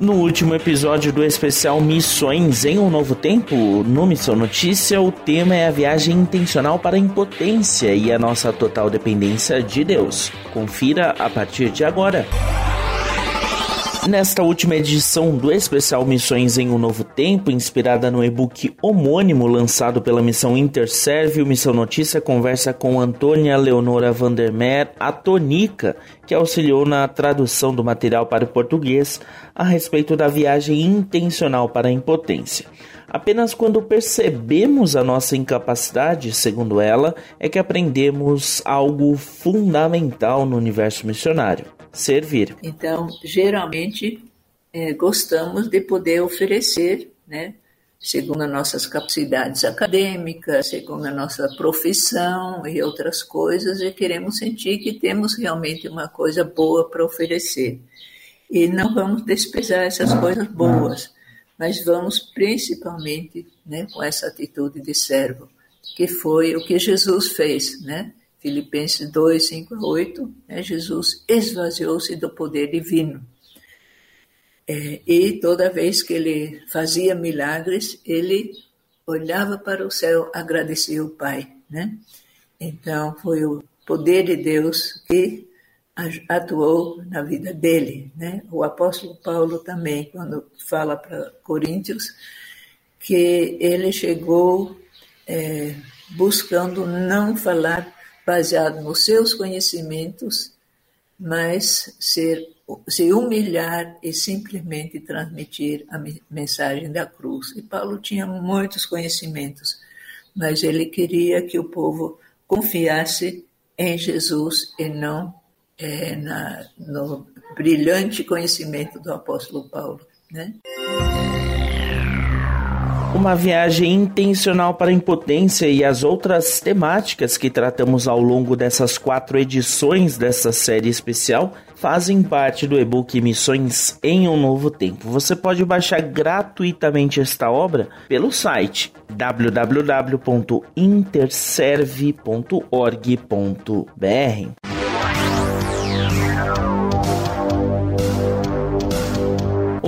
No último episódio do especial Missões em um Novo Tempo, no Missão Notícia, o tema é a viagem intencional para a impotência e a nossa total dependência de Deus. Confira a partir de agora. Nesta última edição do especial Missões em um Novo Tempo, inspirada no e-book homônimo lançado pela missão Interserve, o Missão Notícia conversa com Antônia Leonora Vandermeer, a Tonica, que auxiliou na tradução do material para o português a respeito da viagem intencional para a impotência. Apenas quando percebemos a nossa incapacidade, segundo ela, é que aprendemos algo fundamental no universo missionário servir. Então, geralmente, é, gostamos de poder oferecer, né, segundo as nossas capacidades acadêmicas, segundo a nossa profissão e outras coisas, e queremos sentir que temos realmente uma coisa boa para oferecer. E não vamos desprezar essas coisas boas, mas vamos principalmente né, com essa atitude de servo, que foi o que Jesus fez, né? Filipenses 2, 5 a 8, né, Jesus esvaziou-se do poder divino. É, e toda vez que ele fazia milagres, ele olhava para o céu, agradecia o Pai. Né? Então, foi o poder de Deus que atuou na vida dele. Né? O apóstolo Paulo também, quando fala para Coríntios, que ele chegou é, buscando não falar baseado nos seus conhecimentos, mas ser, se humilhar e simplesmente transmitir a mensagem da cruz. E Paulo tinha muitos conhecimentos, mas ele queria que o povo confiasse em Jesus e não é, na, no brilhante conhecimento do apóstolo Paulo. Né? Uma viagem intencional para a impotência e as outras temáticas que tratamos ao longo dessas quatro edições dessa série especial fazem parte do e-book Missões em um Novo Tempo. Você pode baixar gratuitamente esta obra pelo site www.interserve.org.br.